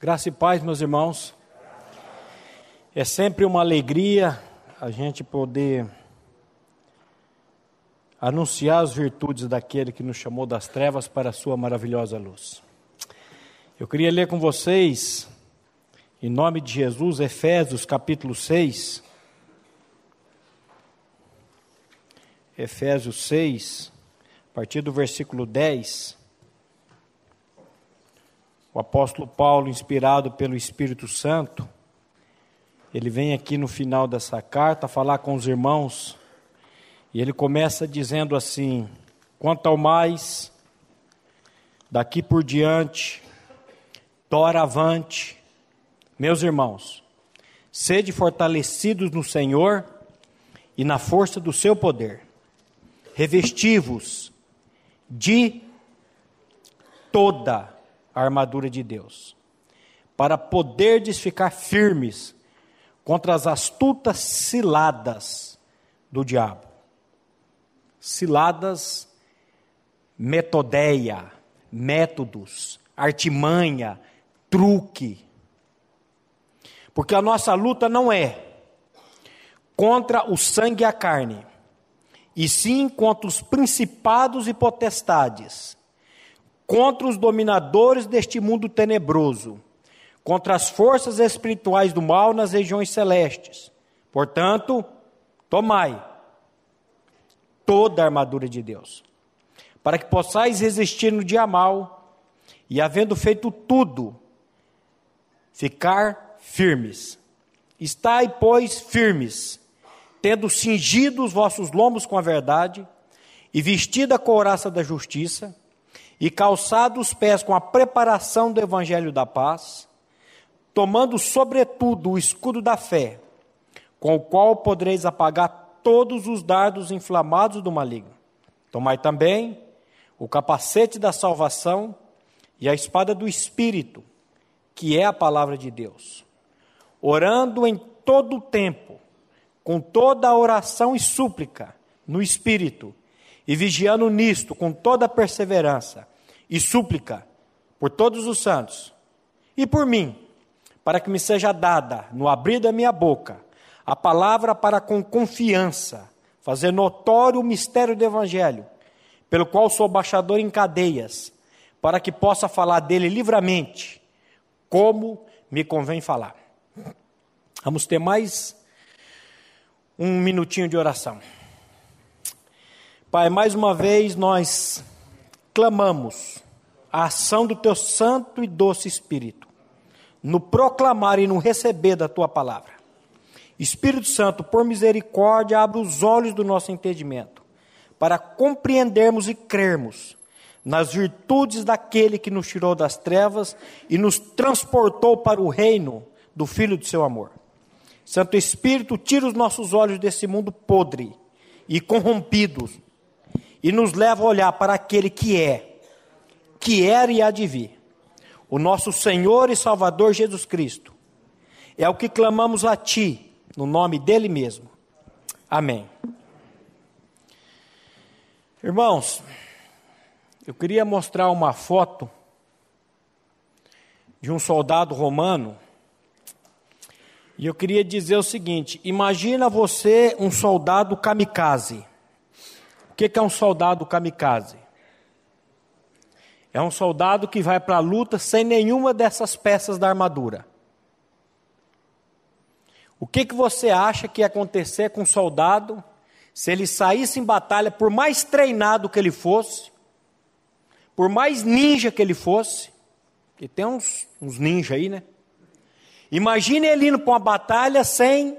Graça e paz, meus irmãos. É sempre uma alegria a gente poder anunciar as virtudes daquele que nos chamou das trevas para a sua maravilhosa luz. Eu queria ler com vocês, em nome de Jesus, Efésios capítulo 6. Efésios 6, a partir do versículo 10. O apóstolo Paulo, inspirado pelo Espírito Santo, ele vem aqui no final dessa carta falar com os irmãos e ele começa dizendo assim: quanto ao mais, daqui por diante, doravante, meus irmãos, sede fortalecidos no Senhor e na força do seu poder, revestivos de toda a armadura de Deus, para poderdes ficar firmes contra as astutas ciladas do diabo. Ciladas, metodeia, métodos, artimanha, truque. Porque a nossa luta não é contra o sangue e a carne, e sim contra os principados e potestades contra os dominadores deste mundo tenebroso, contra as forças espirituais do mal nas regiões celestes. Portanto, tomai toda a armadura de Deus, para que possais resistir no dia mal e, havendo feito tudo, ficar firmes. Estai, pois, firmes, tendo cingido os vossos lombos com a verdade e vestida a couraça da justiça e calçado os pés com a preparação do evangelho da paz, tomando sobretudo o escudo da fé, com o qual podereis apagar todos os dardos inflamados do maligno. Tomai também o capacete da salvação e a espada do espírito, que é a palavra de Deus. Orando em todo o tempo, com toda a oração e súplica no espírito, e vigiando nisto com toda perseverança e súplica por todos os santos e por mim, para que me seja dada, no abrir da minha boca, a palavra para com confiança fazer notório o mistério do Evangelho, pelo qual sou baixador em cadeias, para que possa falar dele livremente, como me convém falar. Vamos ter mais um minutinho de oração. Pai, mais uma vez nós clamamos a ação do teu santo e doce Espírito, no proclamar e no receber da tua palavra. Espírito Santo, por misericórdia, abre os olhos do nosso entendimento, para compreendermos e crermos nas virtudes daquele que nos tirou das trevas e nos transportou para o reino do Filho do seu amor. Santo Espírito, tira os nossos olhos desse mundo podre e corrompidos e nos leva a olhar para aquele que é, que era e há de vir, o nosso Senhor e Salvador Jesus Cristo. É o que clamamos a Ti, no nome dEle mesmo. Amém. Irmãos, eu queria mostrar uma foto de um soldado romano. E eu queria dizer o seguinte: imagina você um soldado kamikaze que, que é um soldado kamikaze? É um soldado que vai para a luta sem nenhuma dessas peças da armadura. O que, que você acha que ia acontecer com um soldado se ele saísse em batalha, por mais treinado que ele fosse, por mais ninja que ele fosse, que tem uns, uns ninjas aí, né? Imagine ele indo para uma batalha sem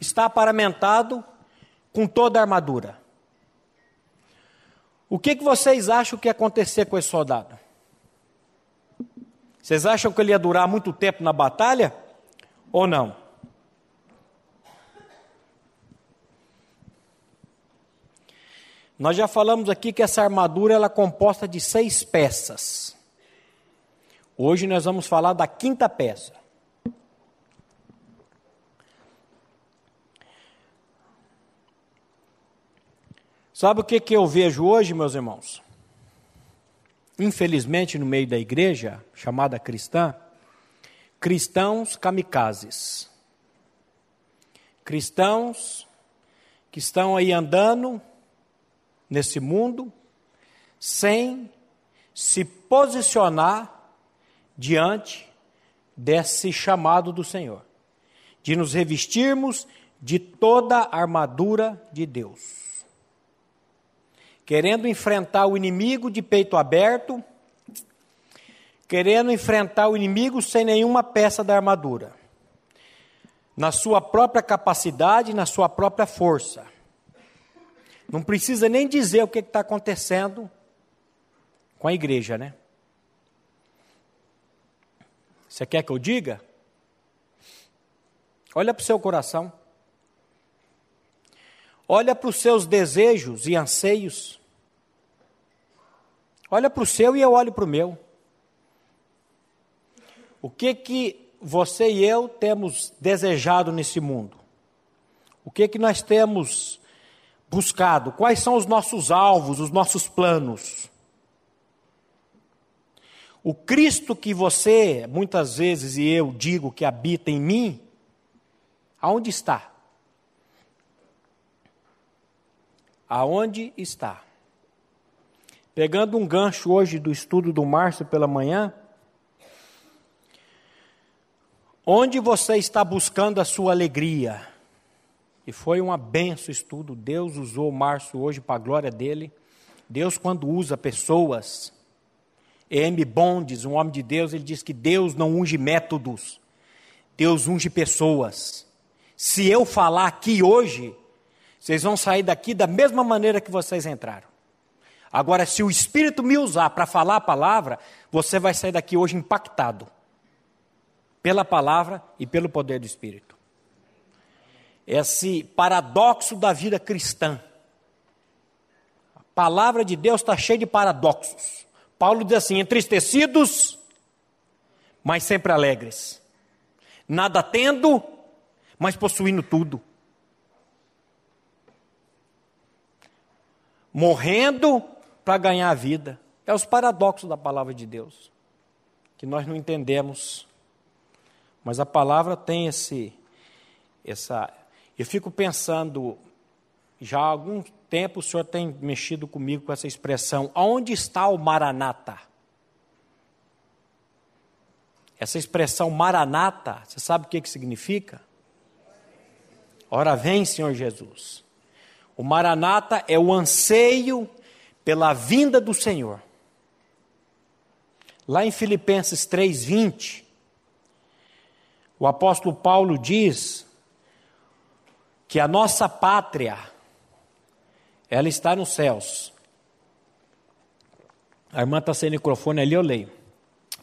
estar paramentado com toda a armadura. O que, que vocês acham que ia acontecer com esse soldado? Vocês acham que ele ia durar muito tempo na batalha? Ou não? Nós já falamos aqui que essa armadura ela é composta de seis peças. Hoje nós vamos falar da quinta peça. Sabe o que, que eu vejo hoje, meus irmãos? Infelizmente, no meio da igreja, chamada cristã, cristãos kamikazes. Cristãos que estão aí andando nesse mundo sem se posicionar diante desse chamado do Senhor, de nos revestirmos de toda a armadura de Deus. Querendo enfrentar o inimigo de peito aberto, querendo enfrentar o inimigo sem nenhuma peça da armadura, na sua própria capacidade, na sua própria força. Não precisa nem dizer o que está acontecendo com a igreja, né? Você quer que eu diga? Olha para o seu coração. Olha para os seus desejos e anseios. Olha para o seu e eu olho para o meu. O que que você e eu temos desejado nesse mundo? O que que nós temos buscado? Quais são os nossos alvos, os nossos planos? O Cristo que você, muitas vezes, e eu digo que habita em mim, aonde está? Aonde está? Pegando um gancho hoje do estudo do Márcio pela manhã, onde você está buscando a sua alegria? E foi uma benção estudo. Deus usou o Márcio hoje para a glória dele. Deus, quando usa pessoas, M. Bondes, um homem de Deus, ele diz que Deus não unge métodos, Deus unge pessoas. Se eu falar aqui hoje, vocês vão sair daqui da mesma maneira que vocês entraram. Agora, se o Espírito me usar para falar a palavra, você vai sair daqui hoje impactado pela palavra e pelo poder do Espírito. Esse paradoxo da vida cristã. A palavra de Deus está cheia de paradoxos. Paulo diz assim: entristecidos, mas sempre alegres. Nada tendo, mas possuindo tudo. Morrendo para ganhar a vida. É os paradoxos da palavra de Deus, que nós não entendemos. Mas a palavra tem esse, essa. Eu fico pensando, já há algum tempo o senhor tem mexido comigo com essa expressão. Aonde está o Maranata? Essa expressão Maranata, você sabe o que, que significa? Ora vem, Senhor Jesus. O Maranata é o anseio pela vinda do Senhor. Lá em Filipenses 3:20, o apóstolo Paulo diz que a nossa pátria ela está nos céus. A irmã está sem microfone ali, eu leio.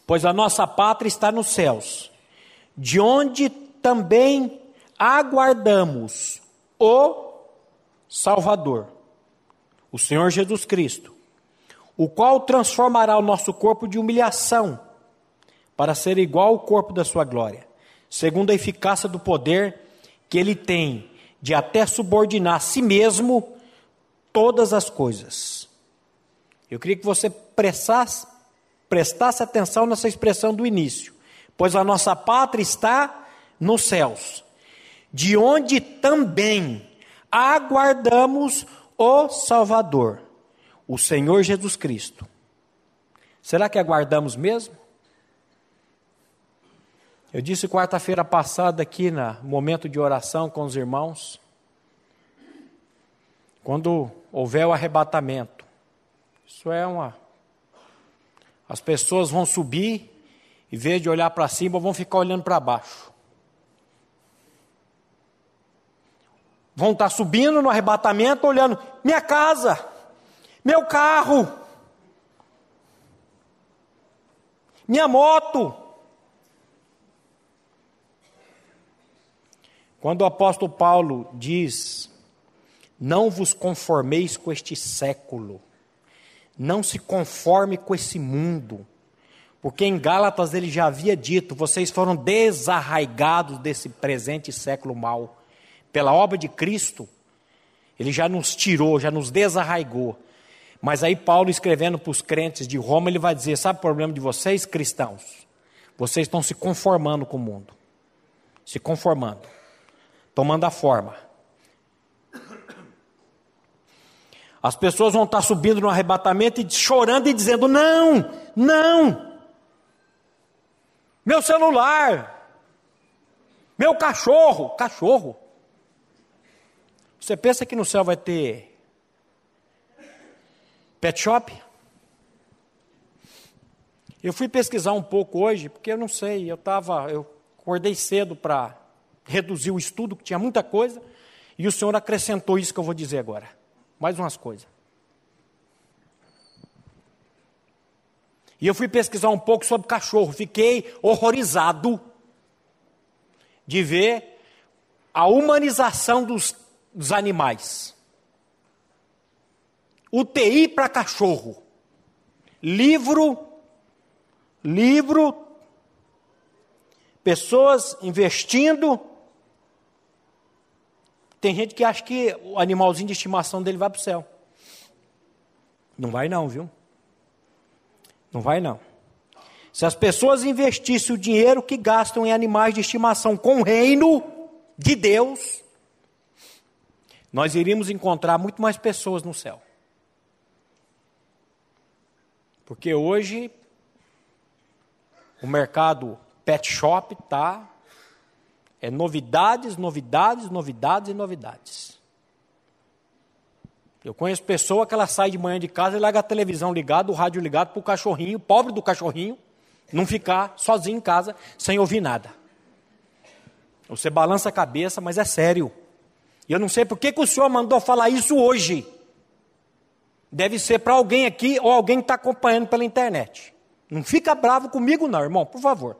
Pois a nossa pátria está nos céus, de onde também aguardamos o Salvador, o Senhor Jesus Cristo, o qual transformará o nosso corpo de humilhação para ser igual ao corpo da sua glória, segundo a eficácia do poder que ele tem de até subordinar a si mesmo todas as coisas. Eu queria que você prestasse, prestasse atenção nessa expressão do início. Pois a nossa pátria está nos céus, de onde também aguardamos o Salvador, o Senhor Jesus Cristo. Será que aguardamos mesmo? Eu disse quarta-feira passada aqui no momento de oração com os irmãos, quando houver o arrebatamento. Isso é uma. As pessoas vão subir, em vez de olhar para cima, vão ficar olhando para baixo. Vão estar tá subindo no arrebatamento, olhando: minha casa, meu carro, minha moto. Quando o apóstolo Paulo diz não vos conformeis com este século. Não se conforme com esse mundo. Porque em Gálatas ele já havia dito: vocês foram desarraigados desse presente século mal. Pela obra de Cristo, ele já nos tirou, já nos desarraigou. Mas aí, Paulo, escrevendo para os crentes de Roma, ele vai dizer: sabe o problema de vocês, cristãos? Vocês estão se conformando com o mundo. Se conformando. Tomando a forma. As pessoas vão estar subindo no arrebatamento e chorando e dizendo: Não, não. Meu celular. Meu cachorro. Cachorro. Você pensa que no céu vai ter pet shop? Eu fui pesquisar um pouco hoje, porque eu não sei, eu estava, eu acordei cedo para reduzir o estudo, que tinha muita coisa, e o Senhor acrescentou isso que eu vou dizer agora. Mais umas coisas. E eu fui pesquisar um pouco sobre cachorro, fiquei horrorizado de ver a humanização dos, dos animais. UTI para cachorro. Livro, livro, pessoas investindo tem gente que acha que o animalzinho de estimação dele vai para o céu. Não vai não, viu? Não vai não. Se as pessoas investissem o dinheiro que gastam em animais de estimação com o reino de Deus, nós iríamos encontrar muito mais pessoas no céu. Porque hoje o mercado pet shop está é novidades, novidades, novidades e novidades. Eu conheço pessoa que ela sai de manhã de casa e larga a televisão ligada, o rádio ligado para o cachorrinho, pobre do cachorrinho, não ficar sozinho em casa sem ouvir nada. Você balança a cabeça, mas é sério. E eu não sei por que, que o senhor mandou falar isso hoje. Deve ser para alguém aqui ou alguém que está acompanhando pela internet. Não fica bravo comigo, não, irmão, por favor.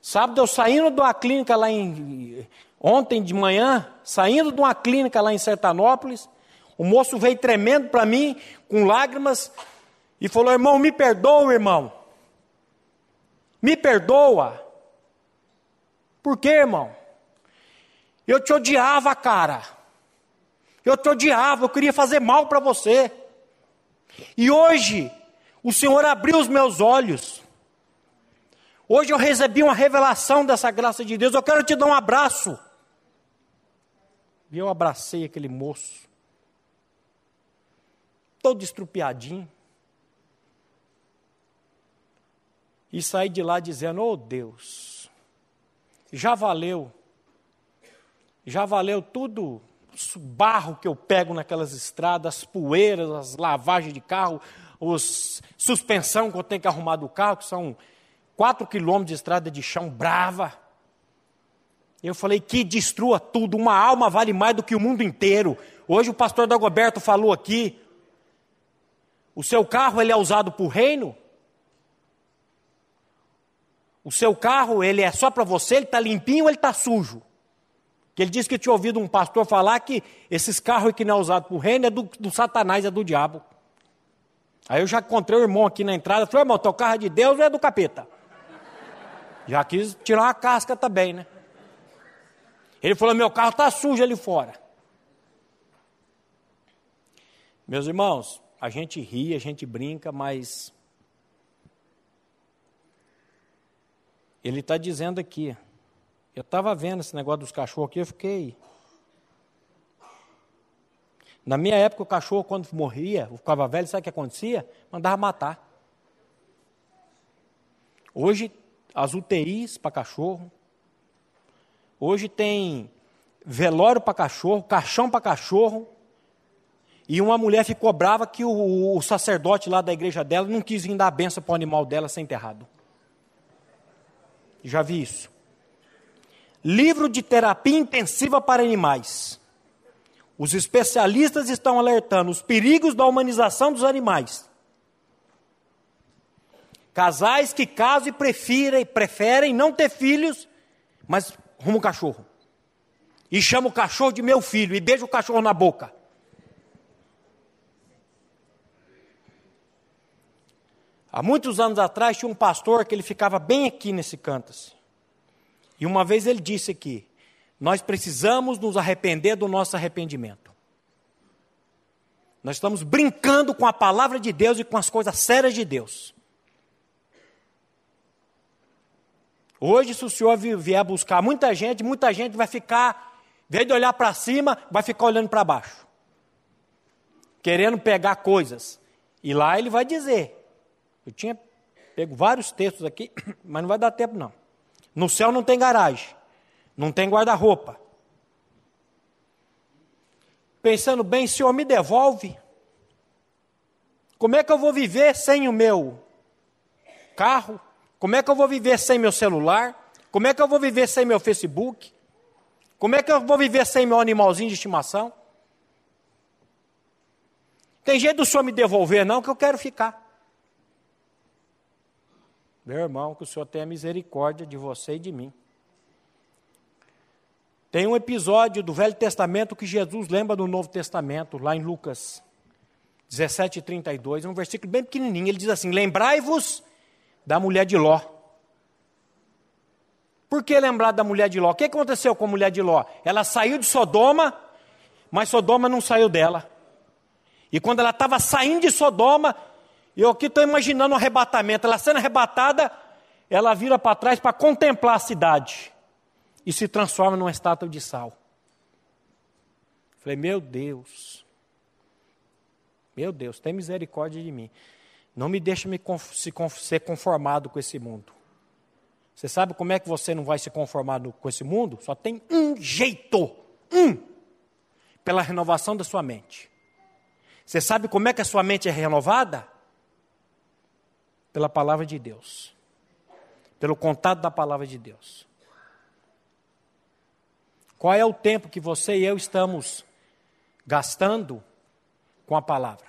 Sábado eu saindo de uma clínica lá em. Ontem de manhã, saindo de uma clínica lá em Sertanópolis, o moço veio tremendo para mim, com lágrimas, e falou: Irmão, me perdoa, irmão. Me perdoa. Por quê, irmão? Eu te odiava, cara. Eu te odiava, eu queria fazer mal para você. E hoje, o Senhor abriu os meus olhos. Hoje eu recebi uma revelação dessa graça de Deus. Eu quero te dar um abraço. E eu abracei aquele moço, todo estrupiadinho. E saí de lá dizendo: Oh Deus, já valeu, já valeu tudo, o barro que eu pego naquelas estradas, as poeiras, as lavagens de carro, os suspensão que eu tenho que arrumar do carro, que são quatro quilômetros de estrada de chão brava. Eu falei que destrua tudo, uma alma vale mais do que o mundo inteiro. Hoje o pastor Dagoberto falou aqui, o seu carro ele é usado por reino? O seu carro ele é só para você, ele está limpinho ou ele está sujo? Que ele disse que tinha ouvido um pastor falar que esses carros que não é usado por reino é do, do satanás, é do diabo. Aí eu já encontrei o irmão aqui na entrada, falei, irmão, teu carro é de Deus ou é do capeta? Já quis tirar uma casca também, né? Ele falou: meu carro está sujo ali fora. Meus irmãos, a gente ri, a gente brinca, mas ele está dizendo aqui. Eu estava vendo esse negócio dos cachorros aqui, eu fiquei. Na minha época, o cachorro, quando morria, ficava velho, sabe o que acontecia? Mandava matar. Hoje as UTIs para cachorro. Hoje tem velório para cachorro, caixão para cachorro. E uma mulher ficou brava que o, o, sacerdote lá da igreja dela não quis vir dar a benção para o animal dela ser enterrado. Já vi isso. Livro de terapia intensiva para animais. Os especialistas estão alertando os perigos da humanização dos animais. Casais que casam e preferem, preferem não ter filhos, mas rumo o cachorro. E chama o cachorro de meu filho e beija o cachorro na boca. Há muitos anos atrás tinha um pastor que ele ficava bem aqui nesse canto. Assim. E uma vez ele disse aqui: Nós precisamos nos arrepender do nosso arrependimento. Nós estamos brincando com a palavra de Deus e com as coisas sérias de Deus. Hoje, se o senhor vier buscar muita gente, muita gente vai ficar, em vez de olhar para cima, vai ficar olhando para baixo, querendo pegar coisas. E lá ele vai dizer: eu tinha pego vários textos aqui, mas não vai dar tempo não. No céu não tem garagem, não tem guarda-roupa. Pensando bem, Senhor, me devolve. Como é que eu vou viver sem o meu carro? Como é que eu vou viver sem meu celular? Como é que eu vou viver sem meu Facebook? Como é que eu vou viver sem meu animalzinho de estimação? Tem jeito do senhor me devolver, não, que eu quero ficar. Meu irmão, que o senhor tenha misericórdia de você e de mim. Tem um episódio do Velho Testamento que Jesus lembra do Novo Testamento, lá em Lucas 17, 32, é um versículo bem pequenininho. Ele diz assim: Lembrai-vos da mulher de Ló. Por que lembrar da mulher de Ló? O que aconteceu com a mulher de Ló? Ela saiu de Sodoma, mas Sodoma não saiu dela. E quando ela estava saindo de Sodoma, eu aqui estou imaginando o um arrebatamento. Ela sendo arrebatada, ela vira para trás para contemplar a cidade e se transforma numa estátua de sal. Falei, meu Deus, meu Deus, tem misericórdia de mim. Não me deixe me se, ser conformado com esse mundo. Você sabe como é que você não vai se conformar com esse mundo? Só tem um jeito, um, pela renovação da sua mente. Você sabe como é que a sua mente é renovada? Pela palavra de Deus. Pelo contato da palavra de Deus. Qual é o tempo que você e eu estamos gastando com a palavra?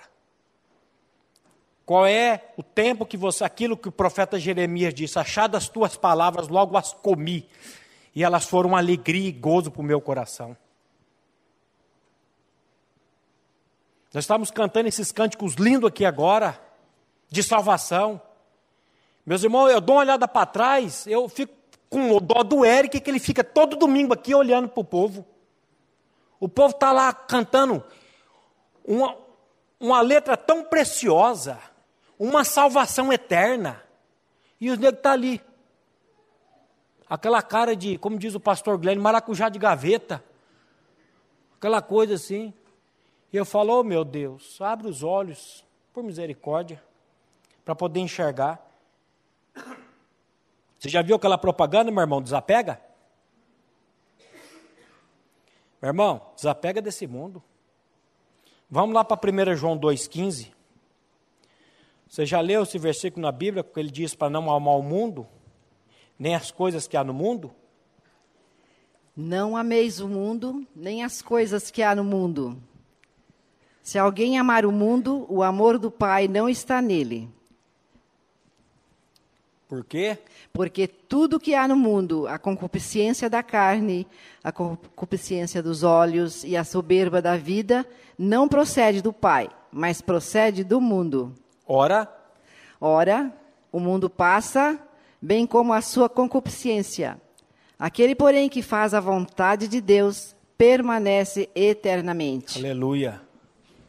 Qual é o tempo que você, aquilo que o profeta Jeremias disse, achadas as tuas palavras, logo as comi, e elas foram alegria e gozo para o meu coração. Nós estamos cantando esses cânticos lindos aqui agora, de salvação. Meus irmãos, eu dou uma olhada para trás, eu fico com o dó do Eric, que ele fica todo domingo aqui olhando para o povo. O povo está lá cantando uma, uma letra tão preciosa uma salvação eterna. E os negros estão tá ali. Aquela cara de, como diz o pastor Glenn, maracujá de gaveta. Aquela coisa assim. E eu falo, oh meu Deus, abre os olhos, por misericórdia, para poder enxergar. Você já viu aquela propaganda, meu irmão? Desapega? Meu irmão, desapega desse mundo. Vamos lá para 1 João 2,15. Você já leu esse versículo na Bíblia que ele diz para não amar o mundo, nem as coisas que há no mundo? Não ameis o mundo, nem as coisas que há no mundo. Se alguém amar o mundo, o amor do Pai não está nele. Por quê? Porque tudo que há no mundo, a concupiscência da carne, a concupiscência dos olhos e a soberba da vida, não procede do Pai, mas procede do mundo. Ora, ora, o mundo passa, bem como a sua concupiscência. Aquele, porém, que faz a vontade de Deus permanece eternamente. Aleluia.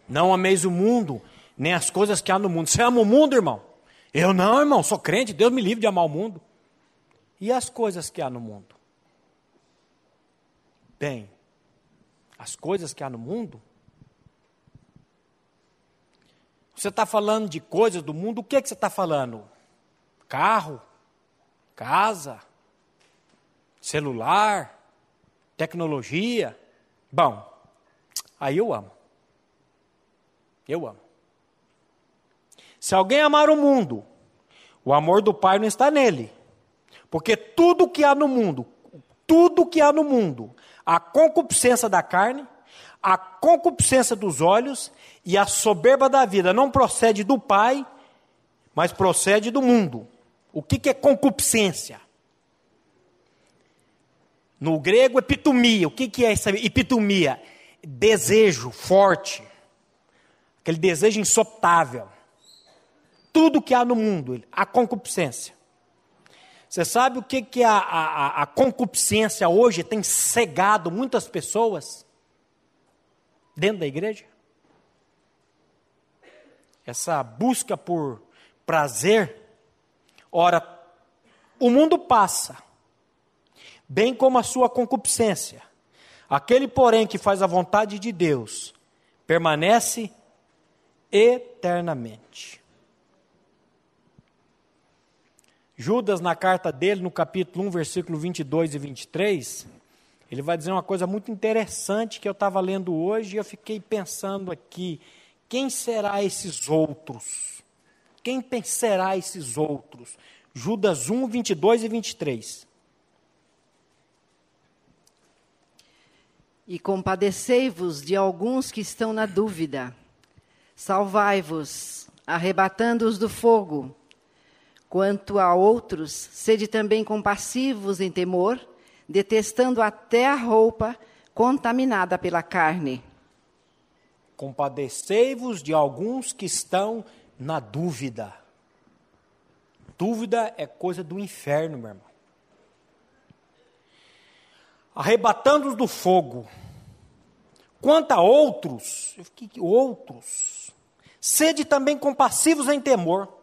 Não ameis o mundo, nem as coisas que há no mundo. Você ama o mundo, irmão? Eu não, irmão, sou crente, Deus me livre de amar o mundo. E as coisas que há no mundo? Bem, as coisas que há no mundo Você está falando de coisas do mundo, o que, é que você está falando? Carro, casa, celular, tecnologia. Bom, aí eu amo. Eu amo. Se alguém amar o mundo, o amor do Pai não está nele. Porque tudo que há no mundo, tudo que há no mundo, a concupiscência da carne, a concupiscência dos olhos e a soberba da vida não procede do Pai, mas procede do mundo. O que, que é concupiscência? No grego, epitomia. O que, que é essa epitomia? Desejo forte. Aquele desejo insoptável. Tudo que há no mundo, a concupiscência. Você sabe o que, que a, a, a concupiscência hoje tem cegado muitas pessoas? dentro da igreja? Essa busca por prazer, ora, o mundo passa, bem como a sua concupiscência. Aquele, porém, que faz a vontade de Deus, permanece eternamente. Judas, na carta dele, no capítulo 1, versículo 22 e 23, ele vai dizer uma coisa muito interessante que eu estava lendo hoje e eu fiquei pensando aqui: quem será esses outros? Quem será esses outros? Judas 1, 22 e 23. E compadecei-vos de alguns que estão na dúvida. Salvai-vos, arrebatando-os do fogo. Quanto a outros, sede também compassivos em temor, detestando até a roupa contaminada pela carne. Compadecei-vos de alguns que estão na dúvida. Dúvida é coisa do inferno, meu irmão. Arrebatando-os do fogo. Quanto a outros, eu fiquei, outros, sede também compassivos em temor,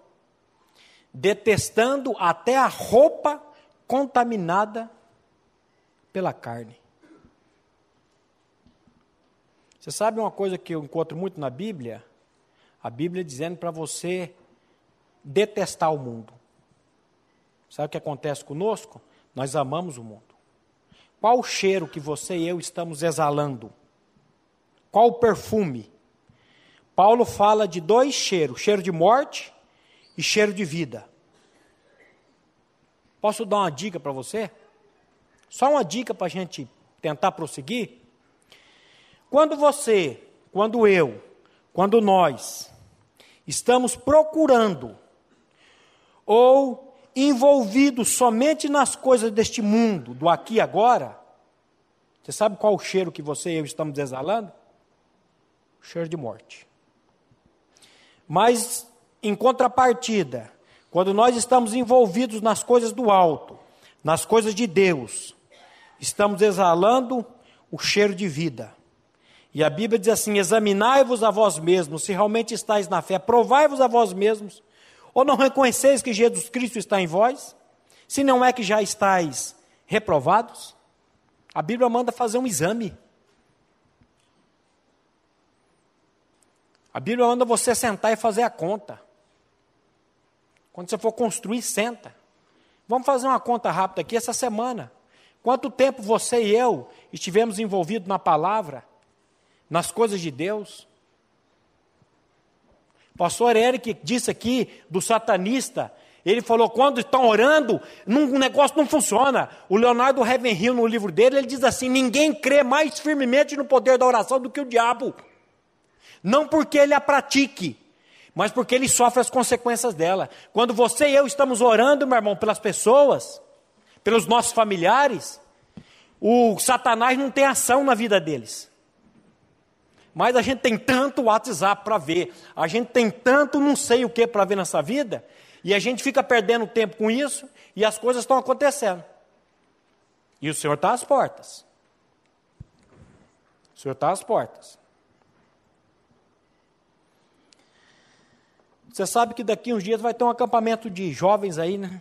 detestando até a roupa contaminada pela carne. Você sabe uma coisa que eu encontro muito na Bíblia? A Bíblia dizendo para você detestar o mundo. Sabe o que acontece conosco? Nós amamos o mundo. Qual o cheiro que você e eu estamos exalando? Qual o perfume? Paulo fala de dois cheiros: cheiro de morte e cheiro de vida. Posso dar uma dica para você? Só uma dica para a gente tentar prosseguir. Quando você, quando eu, quando nós estamos procurando ou envolvidos somente nas coisas deste mundo, do aqui e agora, você sabe qual o cheiro que você e eu estamos exalando? O cheiro de morte. Mas, em contrapartida, quando nós estamos envolvidos nas coisas do alto, nas coisas de Deus, estamos exalando o cheiro de vida. E a Bíblia diz assim: examinai-vos a vós mesmos, se realmente estáis na fé, provai-vos a vós mesmos, ou não reconheceis que Jesus Cristo está em vós? Se não é que já estáis reprovados? A Bíblia manda fazer um exame. A Bíblia manda você sentar e fazer a conta. Quando você for construir, senta. Vamos fazer uma conta rápida aqui essa semana. Quanto tempo você e eu estivemos envolvidos na palavra, nas coisas de Deus? O pastor Eric disse aqui do satanista, ele falou: quando estão orando, um negócio não funciona. O Leonardo Ravenhill, no livro dele, ele diz assim: ninguém crê mais firmemente no poder da oração do que o diabo. Não porque ele a pratique, mas porque ele sofre as consequências dela. Quando você e eu estamos orando, meu irmão, pelas pessoas, pelos nossos familiares, o Satanás não tem ação na vida deles. Mas a gente tem tanto WhatsApp para ver, a gente tem tanto não sei o que para ver nessa vida, e a gente fica perdendo tempo com isso, e as coisas estão acontecendo. E o Senhor está às portas. O Senhor está às portas. Você sabe que daqui uns dias vai ter um acampamento de jovens aí, né?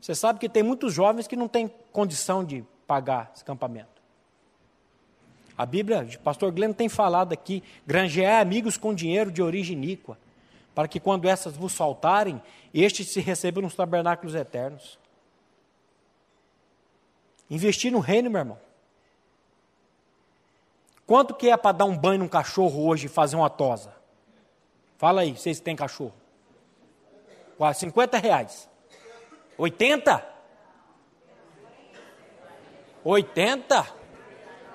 Você sabe que tem muitos jovens que não têm condição de pagar esse acampamento. A Bíblia, o pastor Glenn tem falado aqui, granjear amigos com dinheiro de origem iníqua, para que quando essas vos faltarem, estes se recebam nos tabernáculos eternos. Investir no reino, meu irmão. Quanto que é para dar um banho num cachorro hoje e fazer uma tosa? Fala aí, vocês têm cachorro. Quase 50 reais. 80? 80?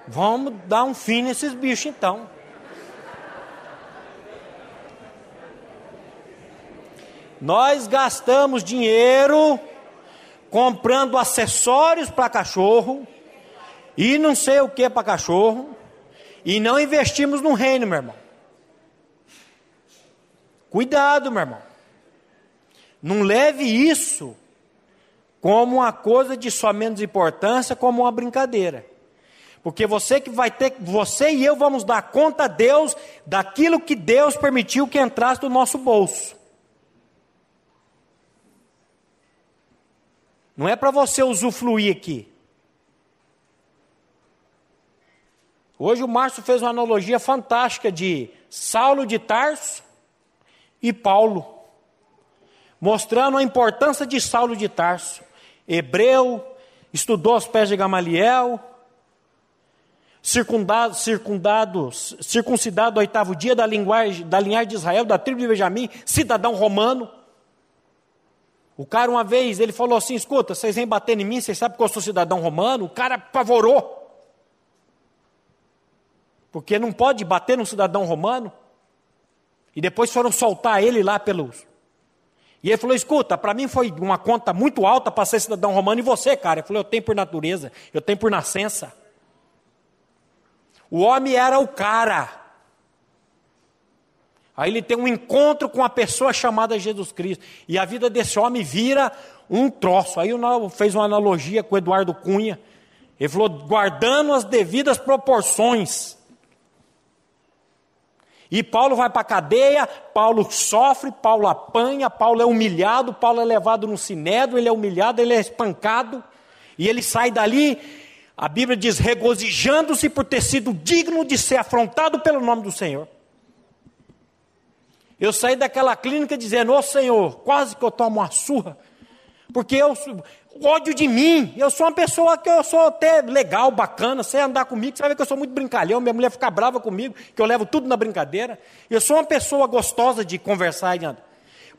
Vamos dar um fim nesses bichos então. Nós gastamos dinheiro comprando acessórios para cachorro e não sei o que para cachorro e não investimos no reino, meu irmão. Cuidado, meu irmão. Não leve isso como uma coisa de só menos importância, como uma brincadeira. Porque você que vai ter, você e eu vamos dar conta a Deus daquilo que Deus permitiu que entrasse no nosso bolso. Não é para você usufruir aqui. Hoje o Márcio fez uma analogia fantástica de Saulo de Tarso e Paulo, mostrando a importância de Saulo de Tarso, hebreu, estudou aos pés de Gamaliel, circundado, circundado, circuncidado oitavo dia da, linguagem, da linhagem de Israel, da tribo de Benjamim, cidadão romano. O cara, uma vez, ele falou assim: escuta, vocês vêm bater em mim, vocês sabem que eu sou cidadão romano? O cara apavorou. Porque não pode bater num cidadão romano. E depois foram soltar ele lá pelos. E ele falou: escuta, para mim foi uma conta muito alta para ser cidadão romano, e você, cara? Ele falou: eu tenho por natureza, eu tenho por nascença. O homem era o cara. Aí ele tem um encontro com a pessoa chamada Jesus Cristo. E a vida desse homem vira um troço. Aí eu fez uma analogia com o Eduardo Cunha. Ele falou, guardando as devidas proporções. E Paulo vai para a cadeia, Paulo sofre, Paulo apanha, Paulo é humilhado, Paulo é levado no sinédrio, ele é humilhado, ele é espancado. E ele sai dali, a Bíblia diz, regozijando-se por ter sido digno de ser afrontado pelo nome do Senhor. Eu saí daquela clínica dizendo: Ô oh, Senhor, quase que eu tomo uma surra, porque eu ódio de mim. Eu sou uma pessoa que eu sou até legal, bacana. Você andar comigo, você vai ver que eu sou muito brincalhão. Minha mulher fica brava comigo, que eu levo tudo na brincadeira. Eu sou uma pessoa gostosa de conversar e andar.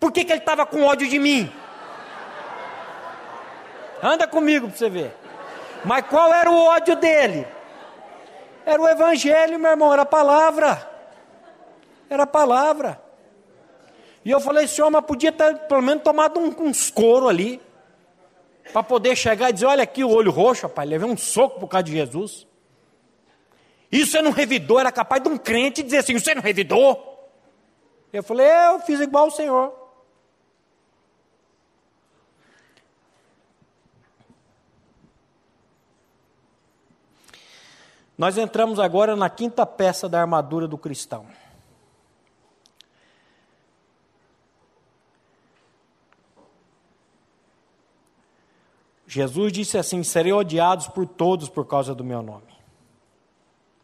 Por que, que ele estava com ódio de mim? Anda comigo para você ver. Mas qual era o ódio dele? Era o evangelho, meu irmão, era a palavra. Era a palavra. E eu falei, senhor, mas podia ter pelo menos tomado um, uns couro ali. Para poder chegar e dizer, olha aqui o olho roxo, rapaz, levei um soco por causa de Jesus. Isso você não revidou, era capaz de um crente dizer assim, você não revidou? Eu falei, é, eu fiz igual o Senhor. Nós entramos agora na quinta peça da armadura do cristão. Jesus disse assim: serei odiados por todos por causa do meu nome.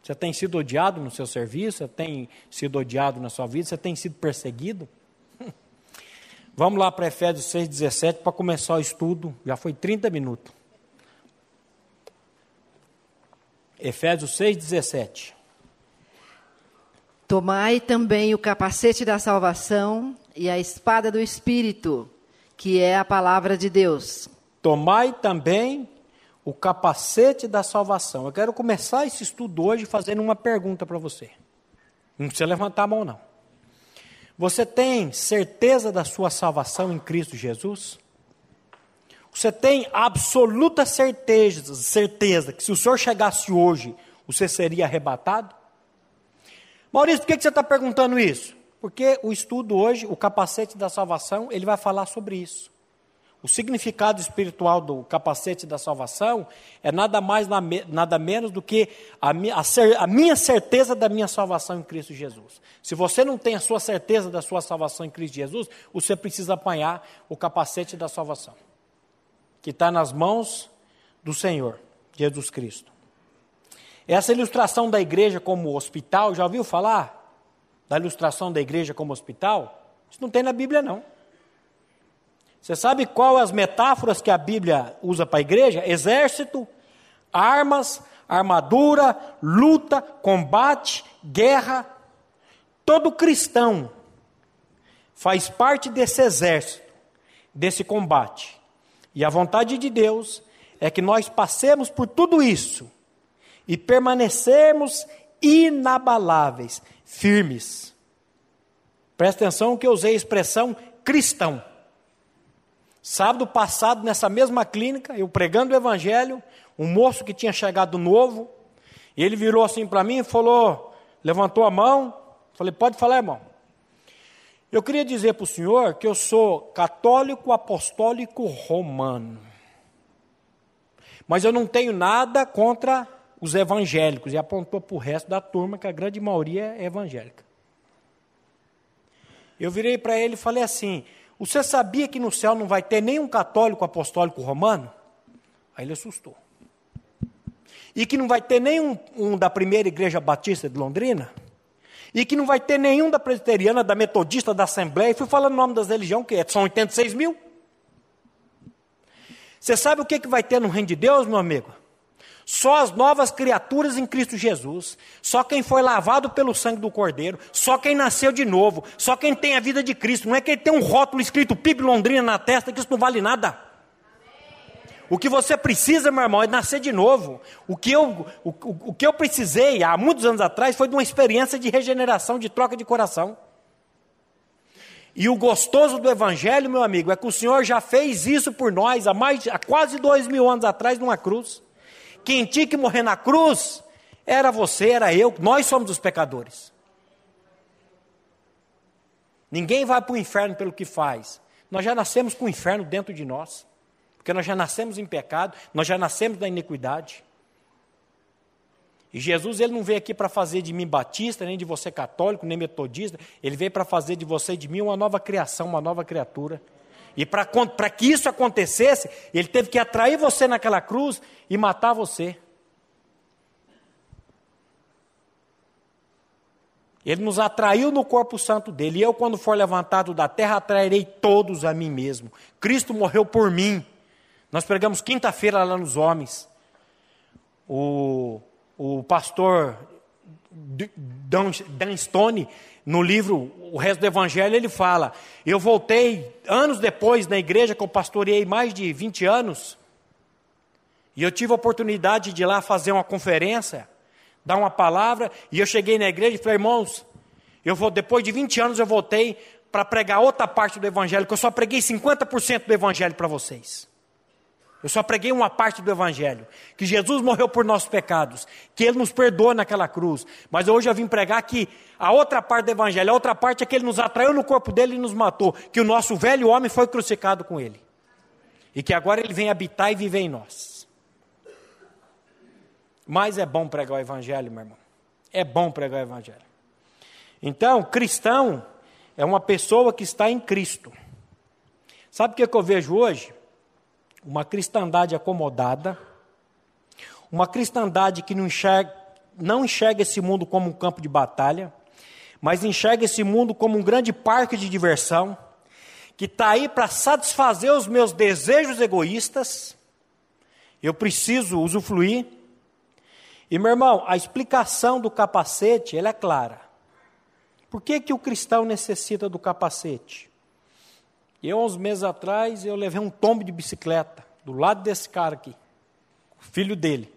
Você tem sido odiado no seu serviço? Você tem sido odiado na sua vida? Você tem sido perseguido? Vamos lá para Efésios 6,17 para começar o estudo. Já foi 30 minutos. Efésios 6,17. Tomai também o capacete da salvação e a espada do Espírito, que é a palavra de Deus Tomai também o capacete da salvação. Eu quero começar esse estudo hoje fazendo uma pergunta para você. Não precisa levantar a mão, não. Você tem certeza da sua salvação em Cristo Jesus? Você tem absoluta certeza, certeza que se o Senhor chegasse hoje, você seria arrebatado? Maurício, por que você está perguntando isso? Porque o estudo hoje, o capacete da salvação, ele vai falar sobre isso. O significado espiritual do capacete da salvação é nada mais, nada menos do que a minha, a minha certeza da minha salvação em Cristo Jesus. Se você não tem a sua certeza da sua salvação em Cristo Jesus, você precisa apanhar o capacete da salvação, que está nas mãos do Senhor, Jesus Cristo. Essa ilustração da igreja como hospital, já ouviu falar? Da ilustração da igreja como hospital? Isso não tem na Bíblia, não. Você sabe qual as metáforas que a Bíblia usa para a igreja? Exército, armas, armadura, luta, combate, guerra. Todo cristão faz parte desse exército, desse combate. E a vontade de Deus é que nós passemos por tudo isso e permanecermos inabaláveis, firmes. Presta atenção que eu usei a expressão cristão. Sábado passado, nessa mesma clínica, eu pregando o evangelho, um moço que tinha chegado novo, e ele virou assim para mim e falou, levantou a mão, falei, pode falar, irmão. Eu queria dizer para o senhor que eu sou católico apostólico romano. Mas eu não tenho nada contra os evangélicos. E apontou para o resto da turma, que a grande maioria é evangélica. Eu virei para ele e falei assim: Você sabia que no céu não vai ter nenhum católico apostólico romano? Aí ele assustou. E que não vai ter nenhum um da primeira igreja batista de Londrina? E que não vai ter nenhum da presbiteriana, da metodista, da assembleia? E fui falando o nome das religiões, que é, são 86 mil. Você sabe o que, que vai ter no reino de Deus, meu amigo? Só as novas criaturas em Cristo Jesus, só quem foi lavado pelo sangue do Cordeiro, só quem nasceu de novo, só quem tem a vida de Cristo. Não é quem tem um rótulo escrito PIB Londrina na testa, que isso não vale nada. O que você precisa, meu irmão, é nascer de novo. O que, eu, o, o, o que eu precisei há muitos anos atrás foi de uma experiência de regeneração, de troca de coração. E o gostoso do Evangelho, meu amigo, é que o Senhor já fez isso por nós há, mais, há quase dois mil anos atrás numa cruz. Quem tinha que morrer na cruz era você, era eu, nós somos os pecadores. Ninguém vai para o inferno pelo que faz. Nós já nascemos com o inferno dentro de nós. Porque nós já nascemos em pecado, nós já nascemos na iniquidade. E Jesus ele não veio aqui para fazer de mim batista, nem de você católico, nem metodista. Ele veio para fazer de você e de mim uma nova criação, uma nova criatura. E para que isso acontecesse, ele teve que atrair você naquela cruz e matar você. Ele nos atraiu no corpo santo dele. E eu, quando for levantado da terra, atrairei todos a mim mesmo. Cristo morreu por mim. Nós pregamos quinta-feira lá nos homens. O, o pastor Dan, Dan Stone no livro O Resto do Evangelho, ele fala: Eu voltei anos depois na igreja que eu pastoreei mais de 20 anos, e eu tive a oportunidade de ir lá fazer uma conferência, dar uma palavra, e eu cheguei na igreja e falei: Irmãos, eu vou, depois de 20 anos eu voltei para pregar outra parte do Evangelho, que eu só preguei 50% do Evangelho para vocês. Eu só preguei uma parte do Evangelho, que Jesus morreu por nossos pecados, que Ele nos perdoa naquela cruz. Mas hoje eu vim pregar que a outra parte do Evangelho, a outra parte é que Ele nos atraiu no corpo dele e nos matou, que o nosso velho homem foi crucificado com Ele. E que agora Ele vem habitar e viver em nós. Mas é bom pregar o Evangelho, meu irmão. É bom pregar o Evangelho. Então, cristão é uma pessoa que está em Cristo. Sabe o que, eu vejo hoje? Uma cristandade acomodada, uma cristandade que não enxerga, não enxerga esse mundo como um campo de batalha, mas enxerga esse mundo como um grande parque de diversão, que está aí para satisfazer os meus desejos egoístas, eu preciso usufruir. E meu irmão, a explicação do capacete, ela é clara. Por que, que o cristão necessita do capacete? Eu, uns meses atrás, eu levei um tombo de bicicleta do lado desse cara aqui, filho dele.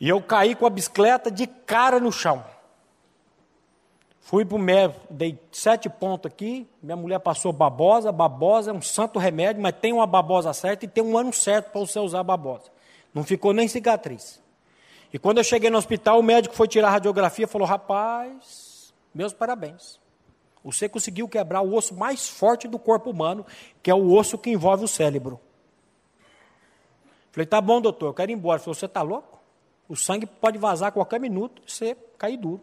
E eu caí com a bicicleta de cara no chão. Fui para o médico, dei sete pontos aqui, minha mulher passou babosa, babosa é um santo remédio, mas tem uma babosa certa e tem um ano certo para você usar babosa. Não ficou nem cicatriz. E quando eu cheguei no hospital, o médico foi tirar a radiografia e falou, rapaz, meus parabéns. Você conseguiu quebrar o osso mais forte do corpo humano, que é o osso que envolve o cérebro. Falei, tá bom, doutor, eu quero ir embora. Ele falou, você está louco? O sangue pode vazar a qualquer minuto e você cair duro.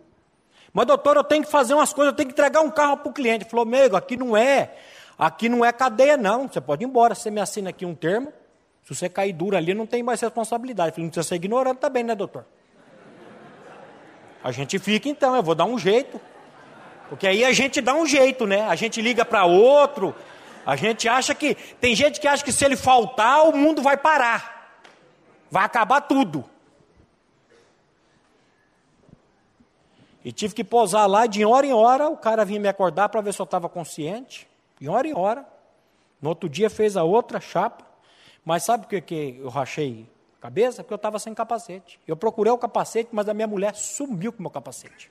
Mas, doutor, eu tenho que fazer umas coisas, eu tenho que entregar um carro para o cliente. Ele falou, amigo, aqui não é, aqui não é cadeia, não. Você pode ir embora, você me assina aqui um termo. Se você cair duro ali, não tem mais responsabilidade. Eu falei, não precisa ser ignorante também, né, doutor? A gente fica então, eu vou dar um jeito. Porque aí a gente dá um jeito, né? A gente liga para outro. A gente acha que. Tem gente que acha que se ele faltar, o mundo vai parar. Vai acabar tudo. E tive que posar lá, de hora em hora, o cara vinha me acordar para ver se eu estava consciente. De hora em hora. No outro dia fez a outra chapa. Mas sabe o que, que eu rachei cabeça? Porque eu estava sem capacete. Eu procurei o capacete, mas a minha mulher sumiu com o meu capacete.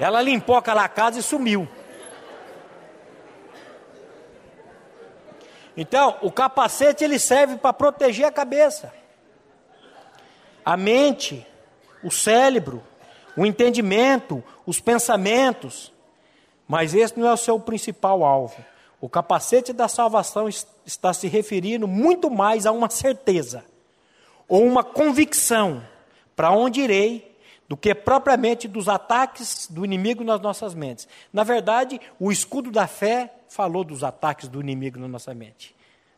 Ela limpou aquela casa e sumiu. Então, o capacete ele serve para proteger a cabeça, a mente, o cérebro, o entendimento, os pensamentos. Mas esse não é o seu principal alvo. O capacete da salvação está se referindo muito mais a uma certeza ou uma convicção para onde irei do que propriamente dos ataques do inimigo nas nossas mentes. Na verdade, o escudo da fé falou dos ataques do inimigo na nossa mente.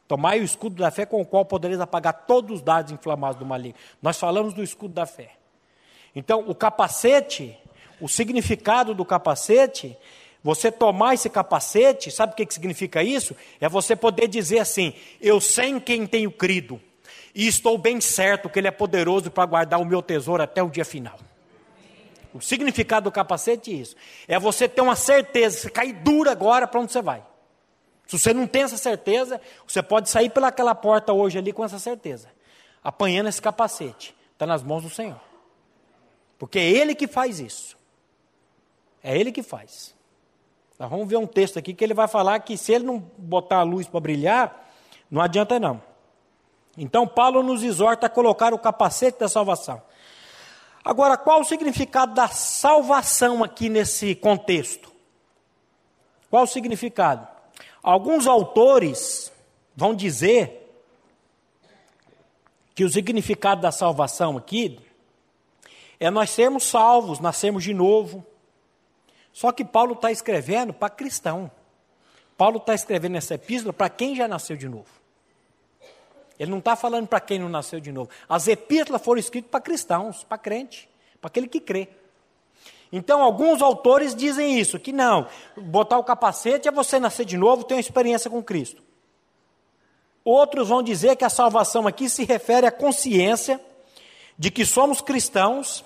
Tomai o escudo da fé com o qual podereis apagar todos os dados inflamados do maligno. Nós falamos do escudo da fé. Então, o capacete, o significado do capacete, você tomar esse capacete, sabe o que, que significa isso? É você poder dizer assim: Eu sei em quem tenho crido, e estou bem certo que Ele é poderoso para guardar o meu tesouro até o dia final. O significado do capacete é isso. É você ter uma certeza, se cair dura agora, para onde você vai. Se você não tem essa certeza, você pode sair pelaquela porta hoje ali com essa certeza. Apanhando esse capacete. Está nas mãos do Senhor. Porque é Ele que faz isso. É Ele que faz. Nós vamos ver um texto aqui que ele vai falar que se ele não botar a luz para brilhar, não adianta não. Então Paulo nos exorta a colocar o capacete da salvação. Agora, qual o significado da salvação aqui nesse contexto? Qual o significado? Alguns autores vão dizer que o significado da salvação aqui é nós sermos salvos, nascermos de novo. Só que Paulo está escrevendo para cristão. Paulo está escrevendo essa epístola para quem já nasceu de novo. Ele não está falando para quem não nasceu de novo. As epístolas foram escritas para cristãos, para crente, para aquele que crê. Então, alguns autores dizem isso, que não, botar o capacete é você nascer de novo, ter uma experiência com Cristo. Outros vão dizer que a salvação aqui se refere à consciência de que somos cristãos,